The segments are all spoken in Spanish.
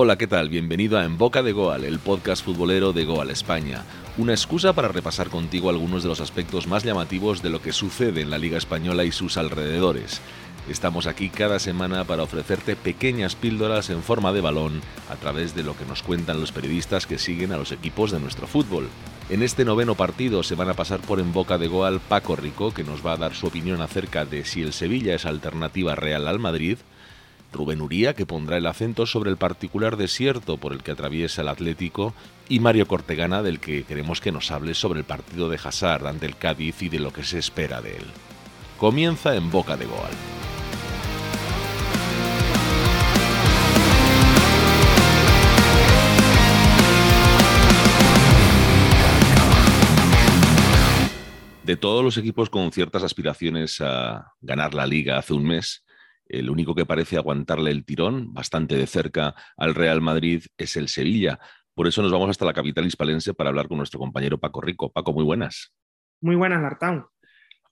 Hola, ¿qué tal? Bienvenido a En Boca de Goal, el podcast futbolero de Goal España. Una excusa para repasar contigo algunos de los aspectos más llamativos de lo que sucede en la Liga Española y sus alrededores. Estamos aquí cada semana para ofrecerte pequeñas píldoras en forma de balón a través de lo que nos cuentan los periodistas que siguen a los equipos de nuestro fútbol. En este noveno partido se van a pasar por en boca de Goal Paco Rico, que nos va a dar su opinión acerca de si el Sevilla es alternativa real al Madrid, Rubén Uría, que pondrá el acento sobre el particular desierto por el que atraviesa el Atlético, y Mario Cortegana, del que queremos que nos hable sobre el partido de Hazard ante el Cádiz y de lo que se espera de él. Comienza en Boca de Goal. De todos los equipos con ciertas aspiraciones a ganar la liga hace un mes, el único que parece aguantarle el tirón bastante de cerca al Real Madrid es el Sevilla. Por eso nos vamos hasta la capital hispalense para hablar con nuestro compañero Paco Rico. Paco, muy buenas. Muy buenas, Lartán.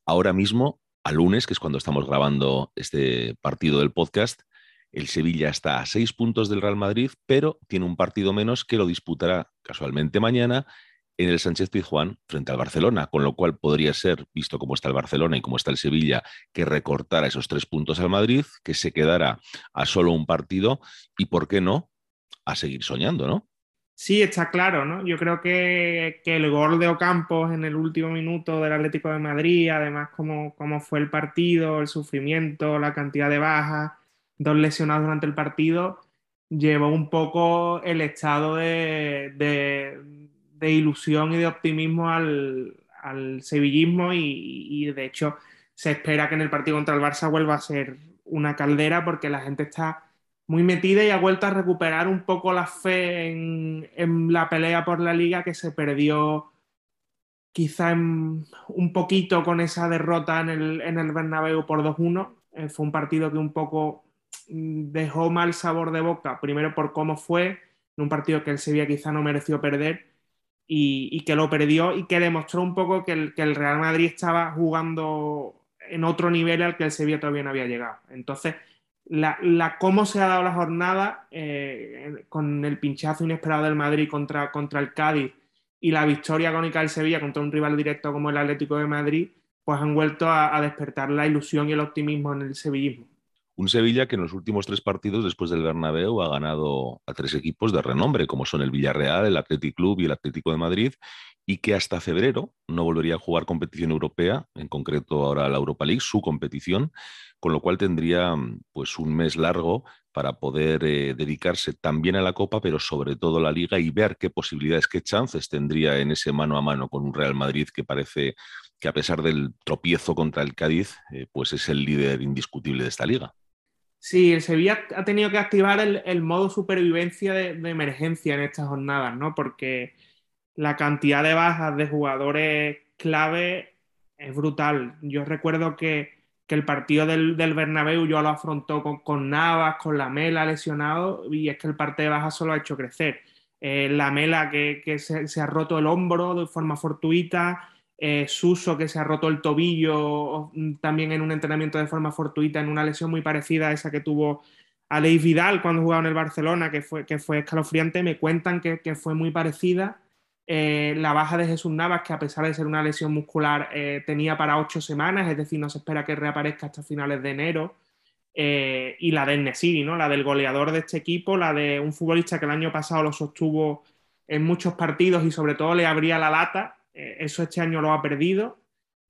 Ahora mismo, a lunes, que es cuando estamos grabando este partido del podcast, el Sevilla está a seis puntos del Real Madrid, pero tiene un partido menos que lo disputará casualmente mañana en el Sánchez Pizjuán frente al Barcelona, con lo cual podría ser, visto cómo está el Barcelona y cómo está el Sevilla, que recortara esos tres puntos al Madrid, que se quedara a solo un partido y, ¿por qué no?, a seguir soñando, ¿no? Sí, está claro, ¿no? Yo creo que, el gol de Ocampos en el último minuto del Atlético de Madrid, además cómo fue el partido, el sufrimiento, la cantidad de bajas, dos lesionados durante el partido, llevó un poco el estado de ilusión y de optimismo al, sevillismo y, de hecho se espera que en el partido contra el Barça vuelva a ser una caldera porque la gente está muy metida y ha vuelto a recuperar un poco la fe en, la pelea por la liga que se perdió quizá un poquito con esa derrota en el, en el Bernabéu por 2-1. Eh, fue un partido que un poco mm, dejó mal sabor de boca, primero por cómo fue, en un partido que el Sevilla quizá no mereció perder y, que lo perdió y que demostró un poco que el, Real Madrid estaba jugando en otro nivel al que el Sevilla todavía no había llegado. Entonces, la, cómo se ha dado la jornada eh, con el pinchazo inesperado del Madrid contra, contra el Cádiz y la victoria agónica del Sevilla contra un rival directo como el Atlético de Madrid, pues han vuelto a despertar la ilusión y el optimismo en el sevillismo. Un Sevilla que en los últimos tres partidos después del Bernabéu ha ganado a tres equipos de renombre, como son el Villarreal, el Athletic Club y el Atlético de Madrid, y que hasta febrero no volvería a jugar competición europea, en concreto ahora la Europa League, su competición, con lo cual tendría pues un mes largo para poder eh, dedicarse también a la Copa, pero sobre todo a la Liga y ver qué posibilidades, qué chances tendría en ese mano a mano con un Real Madrid que parece que a pesar del tropiezo contra el Cádiz, eh, pues es el líder indiscutible de esta liga. Sí, el Sevilla ha tenido que activar el, modo supervivencia de, emergencia en estas jornadas, ¿no? Porque la cantidad de bajas de jugadores clave es brutal. Yo recuerdo que, el partido del, del, Bernabéu yo lo afrontó con, Navas, con la Mela lesionado, y es que el parte de bajas solo ha hecho crecer. Eh, la Mela que, se, se, ha roto el hombro de forma fortuita, eh, Suso que se ha roto el tobillo mm, también en un entrenamiento de forma fortuita, en una lesión muy parecida a esa que tuvo Aleix Vidal cuando jugaba en el Barcelona, que fue, que fue escalofriante, me cuentan que, fue muy parecida. Eh, la baja de Jesús Navas, que a pesar de ser una lesión muscular, eh, tenía para ocho semanas, es decir, no se espera que reaparezca hasta finales de enero. y la de Nesiri, ¿no? la del goleador de este equipo, la de un futbolista que el año pasado lo sostuvo en muchos partidos y sobre todo le abría la lata eh, eso este año lo ha perdido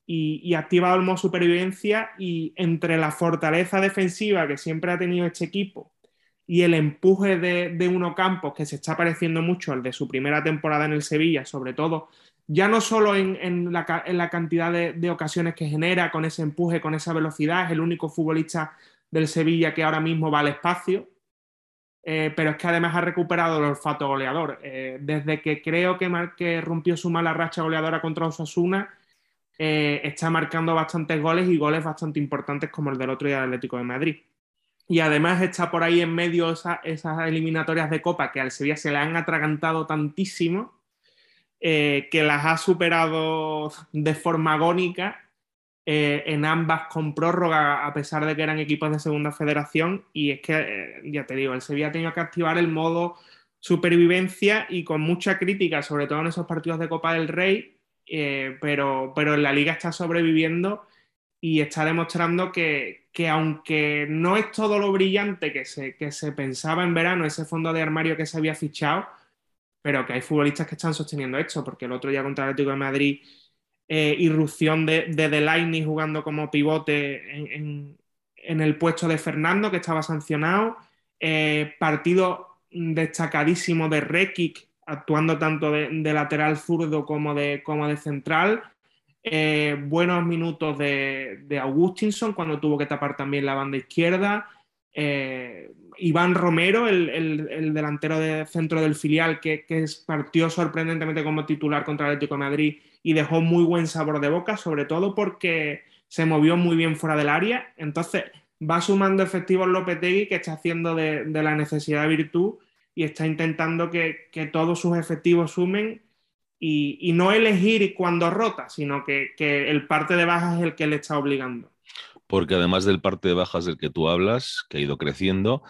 y, ha activado el modo supervivencia y entre la fortaleza defensiva que siempre ha tenido este equipo y el empuje de, Uno Campos, que se está pareciendo mucho al de su primera temporada en el Sevilla, sobre todo, ya no solo en, la, cantidad de, ocasiones que genera, con ese empuje, con esa velocidad, es el único futbolista del Sevilla que ahora mismo va al espacio, eh, pero es que además ha recuperado el olfato goleador. Eh, desde que creo que, rompió su mala racha goleadora contra Osasuna, eh, está marcando bastantes goles y goles bastante importantes como el del otro día del Atlético de Madrid. Y además está por ahí en medio esas eliminatorias de Copa que al Sevilla se le han atragantado tantísimo que las ha superado de forma agónica eh, en ambas con prórroga, a pesar de que eran equipos de segunda federación. Y es que, eh, ya te digo, el Sevilla ha tenido que activar el modo supervivencia y con mucha crítica, sobre todo en esos partidos de Copa del Rey, eh, pero, pero la liga está sobreviviendo y está demostrando que, que, aunque no es todo lo brillante que se, que se pensaba en verano, ese fondo de armario que se había fichado, pero que hay futbolistas que están sosteniendo esto, porque el otro día contra el Atlético de Madrid eh, irrupción de, de Delaney jugando como pivote en, el puesto de Fernando, que estaba sancionado. Eh, partido destacadísimo de Rekic, actuando tanto de, lateral zurdo como de, como de central. Eh, buenos minutos de, de, Augustinson cuando tuvo que tapar también la banda izquierda. Iván Romero, el, delantero de centro del filial, que, que, partió sorprendentemente como titular contra el Atlético de Madrid y dejó muy buen sabor de boca, sobre todo porque se movió muy bien fuera del área. Entonces va sumando efectivos Lopetegui que está haciendo de, la necesidad virtud y está intentando que, todos sus efectivos sumen y, no elegir cuando rota, sino que, que el parte de bajas es el que le está obligando. Porque además del parte de bajas del que tú hablas, que ha ido creciendo,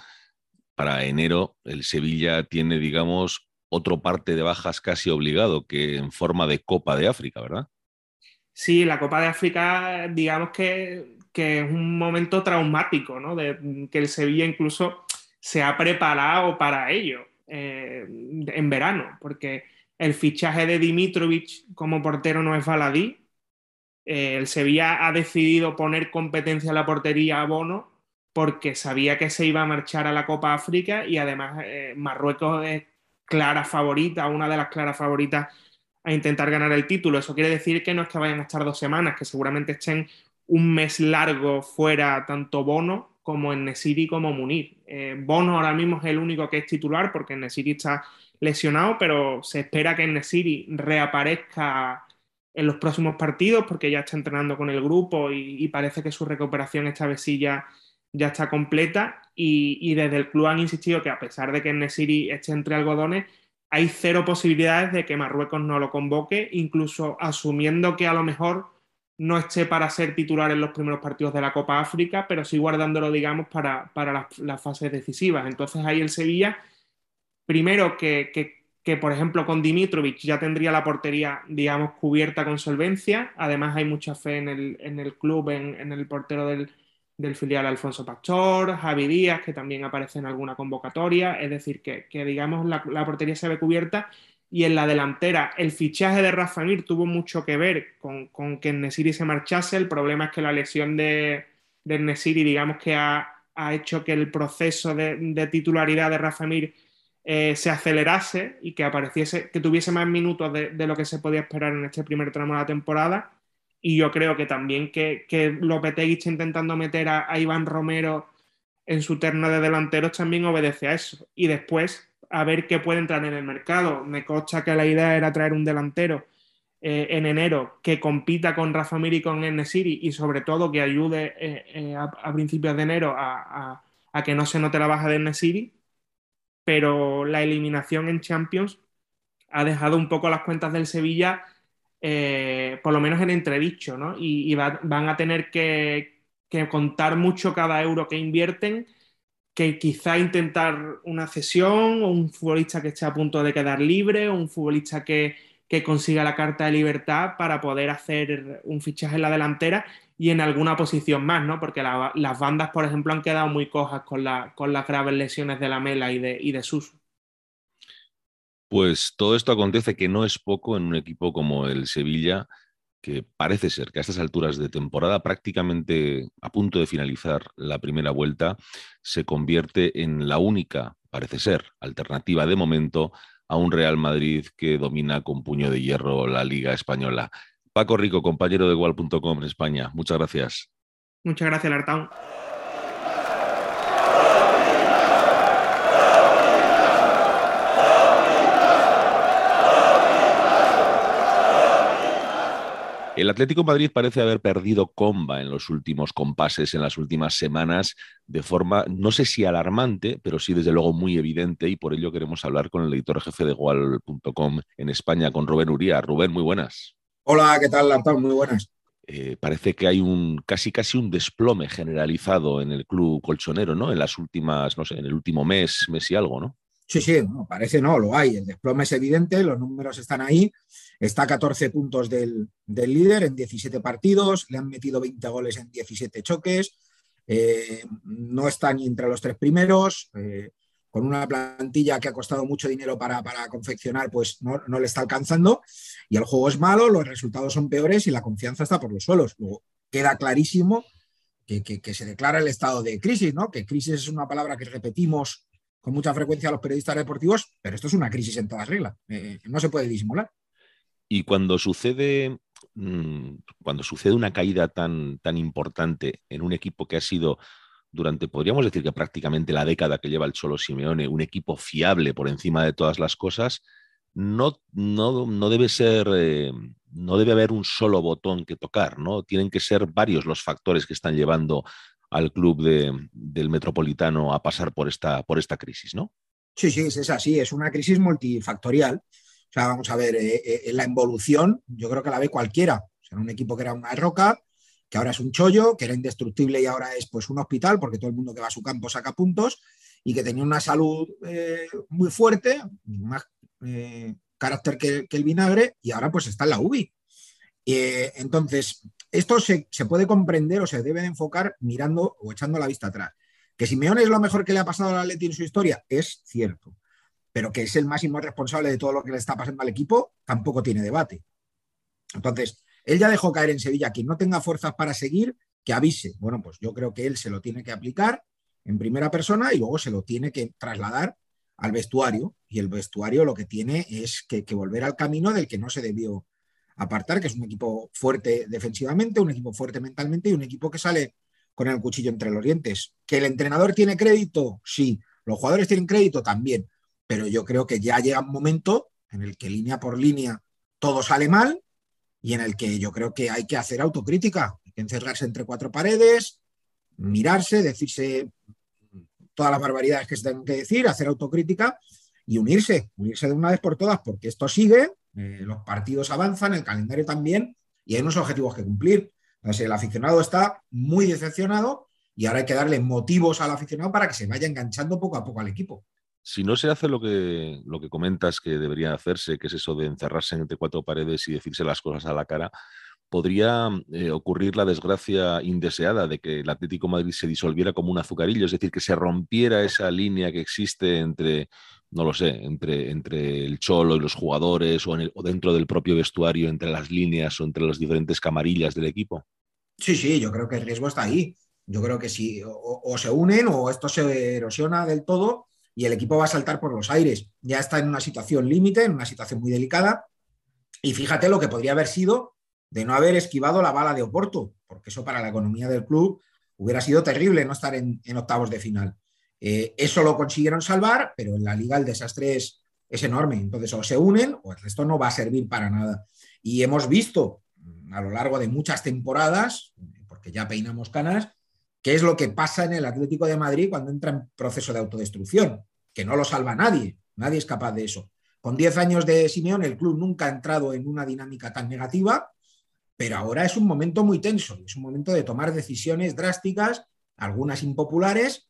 para enero el Sevilla tiene, digamos, otro parte de bajas casi obligado, que en forma de Copa de África, ¿verdad? Sí, la Copa de África, digamos que, es un momento traumático, ¿no? De, que el Sevilla incluso se ha preparado para ello eh, en verano, porque el fichaje de Dimitrovic como portero no es baladí. Eh, el Sevilla ha decidido poner competencia en la portería a Bono porque sabía que se iba a marchar a la Copa África y además eh, Marruecos es clara favorita, una de las claras favoritas a intentar ganar el título. Eso quiere decir que no es que vayan a estar dos semanas, que seguramente estén un mes largo fuera tanto Bono como en Nesiri como Munir. Eh, Bono ahora mismo es el único que es titular porque Nesiri está lesionado, pero se espera que Nesiri reaparezca en los próximos partidos porque ya está entrenando con el grupo y, parece que su recuperación esta vez ya está completa y, desde el club han insistido que a pesar de que Nesiri esté entre algodones, hay cero posibilidades de que Marruecos no lo convoque, incluso asumiendo que a lo mejor no esté para ser titular en los primeros partidos de la Copa África, pero sí guardándolo, digamos, para, las, fases decisivas. Entonces ahí el Sevilla, primero que, que, por ejemplo, con Dimitrovic ya tendría la portería, digamos, cubierta con solvencia. Además hay mucha fe en el, en el club, en el portero del, del filial Alfonso Pastor, Javi Díaz, que también aparece en alguna convocatoria, es decir, que, digamos la, portería se ve cubierta. Y en la delantera el fichaje de Rafa Mir tuvo mucho que ver con, que Nesiri se marchase, el problema es que la lesión de, de Nesiri digamos que ha, hecho que el proceso de, titularidad de Rafa Mir eh, se acelerase y que apareciese, que tuviese más minutos de, de lo que se podía esperar en este primer tramo de la temporada y yo creo que también que, que Lopetegui está intentando meter a, Iván Romero en su terna de delanteros también obedece a eso. Y después a ver qué puede entrar en el mercado. Me consta que la idea era traer un delantero eh, en enero que compita con Rafa Mir y con Enesiri y sobre todo que ayude eh, eh, a, principios de enero a, a, que no se note la baja de Enesiri. Pero la eliminación en Champions ha dejado un poco las cuentas del Sevilla eh, por lo menos en entredicho, ¿no? Y, van a tener que, contar mucho cada euro que invierten, que quizá intentar una cesión, o un futbolista que esté a punto de quedar libre, o un futbolista que, consiga la carta de libertad para poder hacer un fichaje en la delantera y en alguna posición más, ¿no? Porque las bandas, por ejemplo, han quedado muy cojas con, con las graves lesiones de la Mela y de, y de Suso. Pues todo esto acontece que no es poco en un equipo como el Sevilla, que parece ser que a estas alturas de temporada, prácticamente a punto de finalizar la primera vuelta, se convierte en la única, parece ser, alternativa de momento a un Real Madrid que domina con puño de hierro la Liga Española. Paco Rico, compañero de igual.com en España, muchas gracias. Muchas gracias, Lartán. El Atlético Madrid parece haber perdido comba en los últimos compases, en las últimas semanas, de forma, no sé si alarmante, pero sí desde luego muy evidente, y por ello queremos hablar con el editor jefe de Gual.com en España, con Rubén Uría. Rubén, muy buenas. Hola, ¿qué tal? Muy buenas. eh, parece que hay un casi casi un desplome generalizado en el club colchonero, ¿no? En las últimas, no sé, en el último mes, mes y algo, ¿no? Sí, sí, parece no, lo hay. El desplome es evidente, los números están ahí. Está a 14 puntos del, líder en 17 partidos, le han metido 20 goles en 17 choques, eh, no está ni entre los tres primeros, eh, con una plantilla que ha costado mucho dinero para, confeccionar, pues no, le está alcanzando. Y el juego es malo, los resultados son peores y la confianza está por los suelos. Luego queda clarísimo que, que se declara el estado de crisis, ¿no? Que crisis es una palabra que repetimos con mucha frecuencia a los periodistas deportivos, pero esto es una crisis en todas reglas, eh, no se puede disimular. Y cuando sucede, mm, cuando sucede una caída tan, tan importante en un equipo que ha sido durante, podríamos decir que prácticamente la década que lleva el Cholo Simeone, un equipo fiable por encima de todas las cosas, no, no, debe ser, eh, no debe haber un solo botón que tocar, ¿no? Tienen que ser varios los factores que están llevando al club del Metropolitano a pasar por esta, por esta crisis, ¿no? Sí, sí, es así, es una crisis multifactorial. O sea, vamos a ver, eh, eh, la involución yo creo que la ve cualquiera. O sea, un equipo que era una roca, que ahora es un chollo, que era indestructible y ahora es pues un hospital, porque todo el mundo que va a su campo saca puntos, y que tenía una salud eh, muy fuerte, más carácter que, que, el vinagre, y ahora pues está en la UBI. entonces, esto se, puede comprender o se debe de enfocar mirando o echando la vista atrás. Que Simeone es lo mejor que le ha pasado al Atleti en su historia, es cierto. Pero que es el máximo responsable de todo lo que le está pasando al equipo, tampoco tiene debate. Entonces, él ya dejó caer en Sevilla quien no tenga fuerzas para seguir, que avise. Bueno, pues yo creo que él se lo tiene que aplicar en primera persona y luego se lo tiene que trasladar al vestuario. Y el vestuario lo que tiene es que volver al camino del que no se debió apartar, que es un equipo fuerte defensivamente, un equipo fuerte mentalmente y un equipo que sale con el cuchillo entre los dientes. ¿Que el entrenador tiene crédito? Sí. ¿Los jugadores tienen crédito? También. Pero yo creo que ya llega un momento en el que línea por línea todo sale mal y en el que yo creo que hay que hacer autocrítica, hay que encerrarse entre cuatro paredes, mirarse, decirse todas las barbaridades que se tengan que decir, hacer autocrítica y unirse, unirse de una vez por todas, porque esto sigue eh, los partidos avanzan, el calendario también, y hay unos objetivos que cumplir. Entonces, el aficionado está muy decepcionado y ahora hay que darle motivos al aficionado para que se vaya enganchando poco a poco al equipo. Si no se hace lo que, lo que comentas que debería hacerse, que es eso de encerrarse entre cuatro paredes y decirse las cosas a la cara, podría eh, ocurrir la desgracia indeseada de que el Atlético Madrid se disolviera como un azucarillo, es decir, que se rompiera esa línea que existe entre no lo sé, entre, entre el cholo y los jugadores o, dentro del propio vestuario, entre las líneas o entre las diferentes camarillas del equipo? Sí, sí, yo creo que el riesgo está ahí. Yo creo que si o, se unen o esto se erosiona del todo y el equipo va a saltar por los aires. Ya está en una situación límite, en una situación muy delicada. Y fíjate lo que podría haber sido de no haber esquivado la bala de Oporto, porque eso para la economía del club hubiera sido terrible no estar en octavos de final. Eh, eso lo consiguieron salvar, pero en la liga el desastre es, enorme. Entonces, o se unen o el resto no va a servir para nada. Y hemos visto mm, a lo largo de muchas temporadas, porque ya peinamos canas, qué es lo que pasa en el Atlético de Madrid cuando entra en proceso de autodestrucción, que no lo salva nadie, nadie es capaz de eso. Con 10 años de Simeón, el club nunca ha entrado en una dinámica tan negativa, pero ahora es un momento muy tenso, es un momento de tomar decisiones drásticas, algunas impopulares,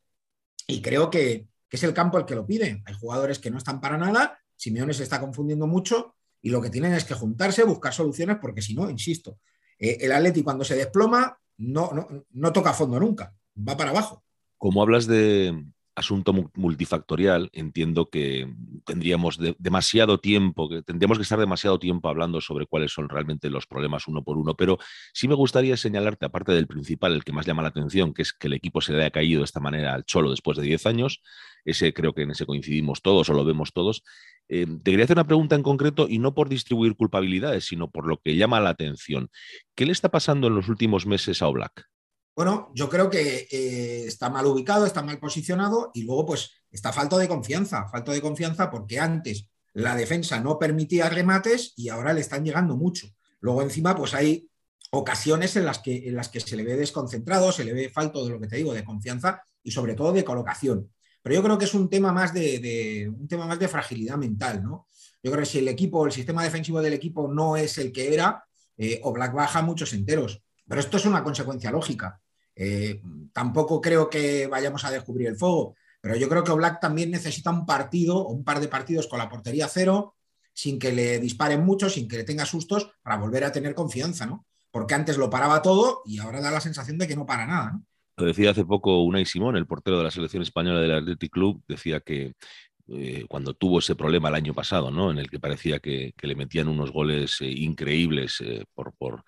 y creo que, es el campo el que lo pide. Hay jugadores que no están para nada, Simeone se está confundiendo mucho y lo que tienen es que juntarse, buscar soluciones, porque si no, insisto, eh, el Atleti cuando se desploma no, no, no toca fondo nunca, va para abajo. Como hablas de, asunto multifactorial, entiendo que tendríamos demasiado tiempo, que tendríamos que estar demasiado tiempo hablando sobre cuáles son realmente los problemas uno por uno, pero sí me gustaría señalarte, aparte del principal, el que más llama la atención, que es que el equipo se le haya caído de esta manera al Cholo después de 10 años, ese creo que en ese coincidimos todos o lo vemos todos. Eh, te quería hacer una pregunta en concreto y no por distribuir culpabilidades, sino por lo que llama la atención. ¿Qué le está pasando en los últimos meses a Oblak? Bueno, yo creo que eh, está mal ubicado, está mal posicionado y luego pues está falta de confianza, falta de confianza porque antes la defensa no permitía remates y ahora le están llegando mucho. Luego encima pues hay ocasiones en las que, en las que se le ve desconcentrado, se le ve falto de lo que te digo, de confianza y sobre todo de colocación. Pero yo creo que es un tema más de, un tema más de fragilidad mental, ¿no? Yo creo que si el equipo, el sistema defensivo del equipo no es el que era, eh, o Black baja muchos enteros Pero esto es una consecuencia lógica. Eh, tampoco creo que vayamos a descubrir el fuego, pero yo creo que Black también necesita un partido o un par de partidos con la portería cero, sin que le disparen mucho, sin que le tenga sustos, para volver a tener confianza, ¿no? Porque antes lo paraba todo y ahora da la sensación de que no para nada, ¿no? Lo decía hace poco Unai Simón, el portero de la selección española del Athletic Club, decía que eh, cuando tuvo ese problema el año pasado, ¿no? En el que parecía que, le metían unos goles eh, increíbles por, por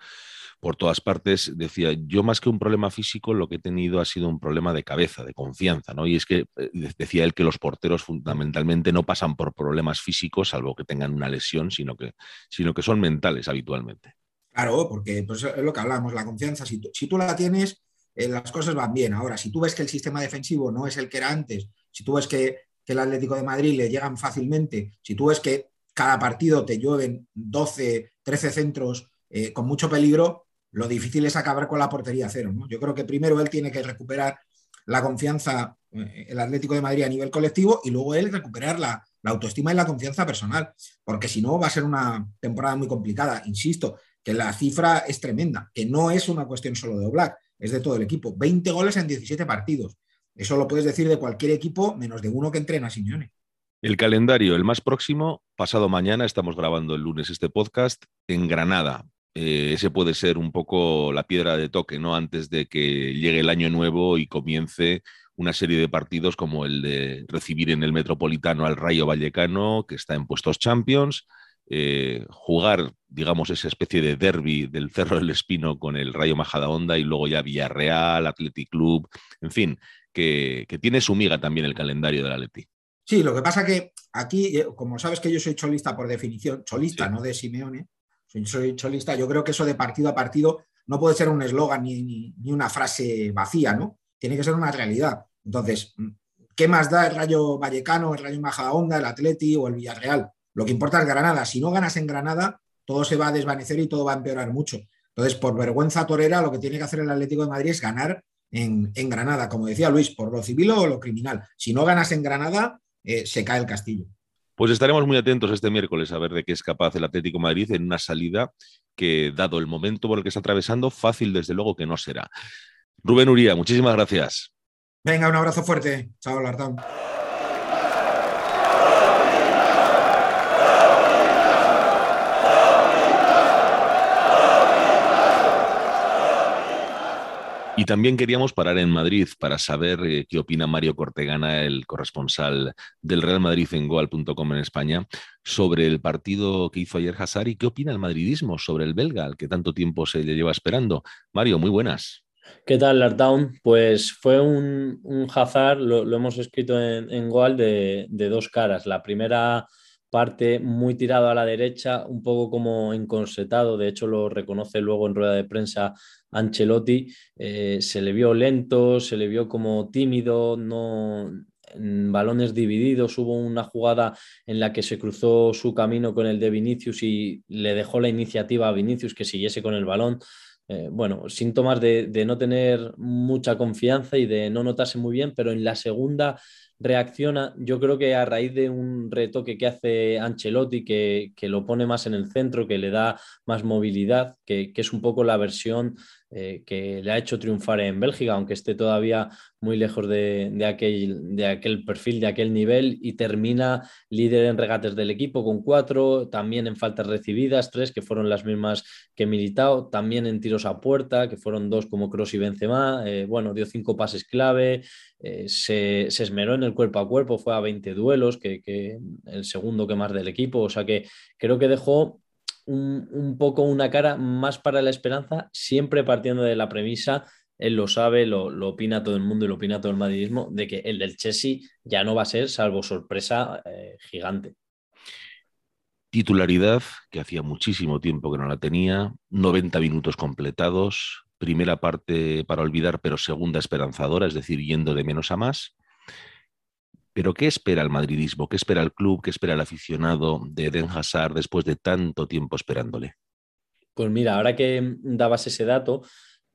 por todas partes, decía, yo más que un problema físico, lo que he tenido ha sido un problema de cabeza, de confianza, ¿no? Y es que eh, decía él que los porteros fundamentalmente no pasan por problemas físicos, salvo que tengan una lesión, sino que, sino que son mentales habitualmente. Claro, porque pues, es lo que hablamos, la confianza, si tú, la tienes, eh, las cosas van bien. Ahora, si tú ves que el sistema defensivo no es el que era antes, si tú ves que, que el Atlético de Madrid le llegan fácilmente, si tú ves que cada partido te llueven 12, 13 centros eh, con mucho peligro, lo difícil es acabar con la portería cero. Yo creo que primero él tiene que recuperar la confianza, eh, el Atlético de Madrid a nivel colectivo, y luego él recuperar la, autoestima y la confianza personal, porque si no va a ser una temporada muy complicada. Insisto, que la cifra es tremenda, que no es una cuestión solo de Oblak, es de todo el equipo. 20 goles en 17 partidos. Eso lo puedes decir de cualquier equipo, menos de uno que entrena Simeone. El calendario, el más próximo, pasado mañana, estamos grabando el lunes este podcast, en Granada, eh, ese puede ser un poco la piedra de toque, ¿no? Antes de que llegue el año nuevo y comience una serie de partidos como el de recibir en el Metropolitano al Rayo Vallecano, que está en puestos Champions, eh, jugar, digamos, esa especie de derby del Cerro del Espino con el Rayo Majadahonda y luego ya Villarreal, Athletic Club, en fin, que, tiene su miga también el calendario del Atleti. Sí, lo que pasa que aquí, eh, como sabes que yo soy cholista por definición, cholista, no de Simeone, soy cholista, yo creo que eso de partido a partido no puede ser un eslogan ni, una frase vacía, ¿no? Tiene que ser una realidad. Entonces, ¿qué más da el Rayo Vallecano, el Rayo Majadahonda, el Atleti o el Villarreal? Lo que importa es Granada. Si no ganas en Granada, todo se va a desvanecer y todo va a empeorar mucho. Entonces, por vergüenza torera, lo que tiene que hacer el Atlético de Madrid es ganar en, Granada, como decía Luis, por lo civil o lo criminal. Si no ganas en Granada, eh, se cae el castillo. Pues estaremos muy atentos este miércoles a ver de qué es capaz el Atlético Madrid en una salida que, dado el momento por el que está atravesando, fácil desde luego que no será. Rubén Uría, muchísimas gracias. Venga, un abrazo fuerte. Chao, Lardán. Y también queríamos parar en Madrid para saber eh, qué opina Mario Cortegana, el corresponsal del Real Madrid en goal.com en España, sobre el partido que hizo ayer Hazard y qué opina el madridismo sobre el belga, al que tanto tiempo se le lleva esperando. Mario, muy buenas. ¿Qué tal, Lartown? Pues fue un, Hazard, lo, hemos escrito en, en Goal, de, de dos caras. La primera parte muy tirado a la derecha, un poco como encorsetado, de hecho lo reconoce luego en rueda de prensa Ancelotti, eh, se le vio lento, se le vio como tímido, no balones divididos, hubo una jugada en la que se cruzó su camino con el de Vinicius y le dejó la iniciativa a Vinicius que siguiese con el balón. Eh, bueno, síntomas de, no tener mucha confianza y de no notarse muy bien, pero en la segunda reacciona, yo creo que a raíz de un retoque que hace Ancelotti, que, que lo pone más en el centro, que le da más movilidad, que, que es un poco la versión eh, que le ha hecho triunfar en Bélgica, aunque esté todavía muy lejos de, aquel, de aquel perfil, de aquel nivel, y termina líder en regates del equipo con cuatro, también en faltas recibidas, tres que fueron las mismas que Militao, también en tiros a puerta, que fueron dos como Cross y Benzema, eh, bueno, dio cinco pases clave, eh, se, esmeró en el cuerpo a cuerpo, fue a 20 duelos, que, el segundo que más del equipo, o sea que creo que dejó un, poco una cara más para la esperanza, siempre partiendo de la premisa, él lo sabe, lo, opina todo el mundo y lo opina todo el madridismo, de que el del Chelsea ya no va a ser, salvo sorpresa, eh, gigante. Titularidad, que hacía muchísimo tiempo que no la tenía, 90 minutos completados, primera parte para olvidar, pero segunda esperanzadora, es decir, yendo de menos a más. Pero ¿qué espera el madridismo? ¿Qué espera el club? ¿Qué espera el aficionado de Eden Hazard después de tanto tiempo esperándole? Pues mira, ahora que dabas ese dato,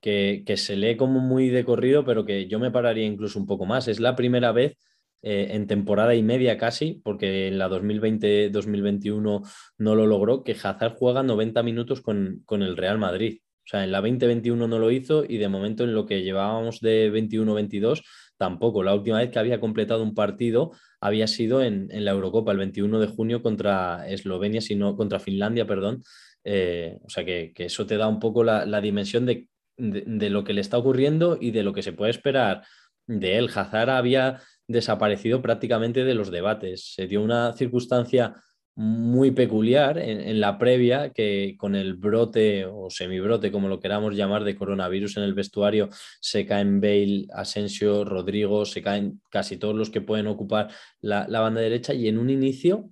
que, se lee como muy de corrido, pero que yo me pararía incluso un poco más. Es la primera vez eh, en temporada y media casi, porque en la 2020-2021 no lo logró, que Hazard juega 90 minutos con, con, el Real Madrid. O sea, en la 2021 no lo hizo y de momento en lo que llevábamos de 21-22 tampoco. La última vez que había completado un partido había sido en, la Eurocopa, el 21 de junio contra Eslovenia, sino contra Finlandia, perdón. Eh, o sea que, eso te da un poco la, dimensión de, de, lo que le está ocurriendo y de lo que se puede esperar de él. Hazard había desaparecido prácticamente de los debates. Se dio una circunstancia muy peculiar en, la previa que con el brote o semibrote, como lo queramos llamar, de coronavirus en el vestuario, se caen Bale, Asensio, Rodrigo, se caen casi todos los que pueden ocupar la, banda derecha. Y en un inicio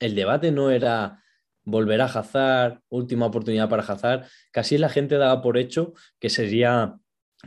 el debate no era volver a Hazard, última oportunidad para Hazard, casi la gente daba por hecho que sería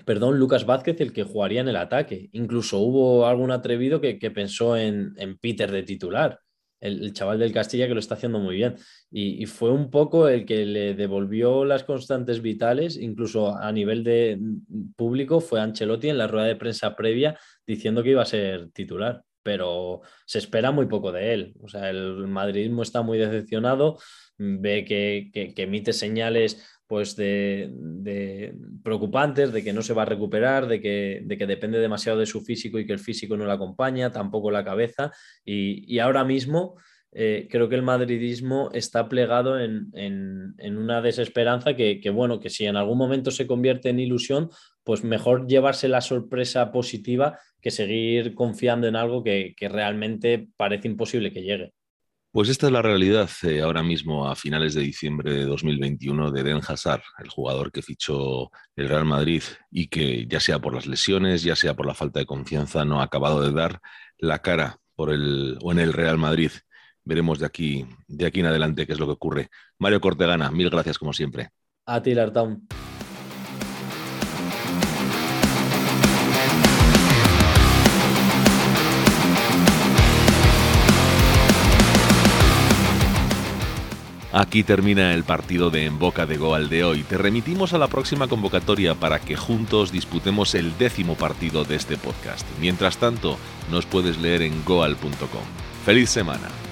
perdón, Lucas Vázquez el que jugaría en el ataque. Incluso hubo algún atrevido que, pensó en, en, Peter de titular el, chaval del Castilla que lo está haciendo muy bien. Y, fue un poco el que le devolvió las constantes vitales, incluso a nivel de mm, público, fue Ancelotti en la rueda de prensa previa diciendo que iba a ser titular. Pero se espera muy poco de él. O sea, el madridismo está muy decepcionado, ve que, que emite señales pues de, preocupantes, de que no se va a recuperar, de que, de que, depende demasiado de su físico y que el físico no le acompaña, tampoco la cabeza. Y, ahora mismo eh, creo que el madridismo está plegado en, una desesperanza que, bueno, que si en algún momento se convierte en ilusión, pues mejor llevarse la sorpresa positiva que seguir confiando en algo que realmente parece imposible que llegue. Pues esta es la realidad eh, ahora mismo a finales de diciembre de 2021 de Den Hazard, el jugador que fichó el Real Madrid y que ya sea por las lesiones, ya sea por la falta de confianza, no ha acabado de dar la cara por el o en el Real Madrid. Veremos de aquí, de aquí en adelante qué es lo que ocurre. Mario Cortegana, mil gracias como siempre. A ti, Lartown. Aquí termina el partido de En Boca de Goal de hoy. Te remitimos a la próxima convocatoria para que juntos disputemos el décimo partido de este podcast. Mientras tanto, nos puedes leer en goal.com. ¡Feliz semana!